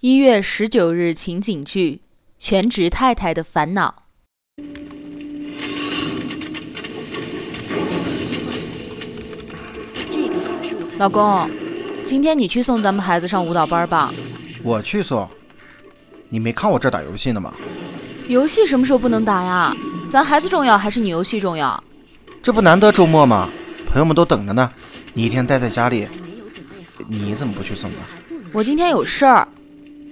一月十九日情景剧《全职太太的烦恼》。老公，今天你去送咱们孩子上舞蹈班吧。我去送。你没看我这打游戏呢吗？游戏什么时候不能打呀？咱孩子重要还是你游戏重要？这不难得周末吗？朋友们都等着呢。你一天待在家里，你怎么不去送啊？我今天有事儿。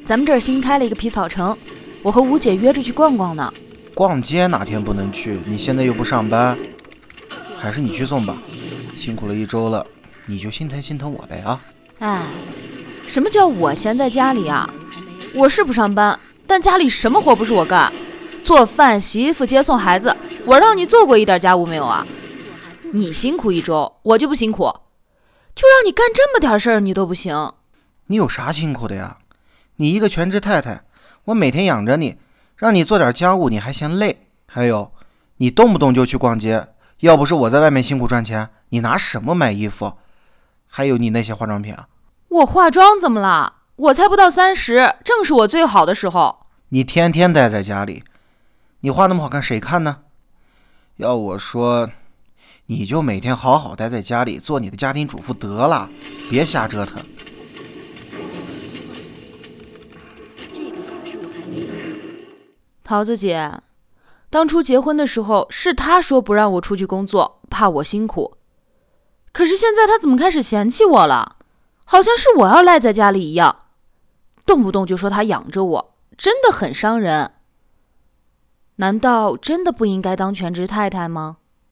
咱们这儿新开了一个皮草城，我和吴姐约着去逛逛呢。逛街哪天不能去？你现在又不上班，还是你去送吧。辛苦了一周了，你就心疼心疼我呗啊！哎，什么叫我闲在家里啊？我是不上班，但家里什么活不是我干？做饭、洗衣服、接送孩子，我让你做过一点家务没有啊？你辛苦一周，我就不辛苦，就让你干这么点事儿，你都不行。你有啥辛苦的呀？你一个全职太太，我每天养着你，让你做点家务，你还嫌累？还有，你动不动就去逛街，要不是我在外面辛苦赚钱，你拿什么买衣服？还有你那些化妆品啊？我化妆怎么了？我才不到三十，正是我最好的时候。你天天待在家里，你画那么好看，谁看呢？要我说，你就每天好好待在家里，做你的家庭主妇得了，别瞎折腾。桃子姐，当初结婚的时候是他说不让我出去工作，怕我辛苦。可是现在他怎么开始嫌弃我了？好像是我要赖在家里一样，动不动就说他养着我，真的很伤人。难道真的不应该当全职太太吗？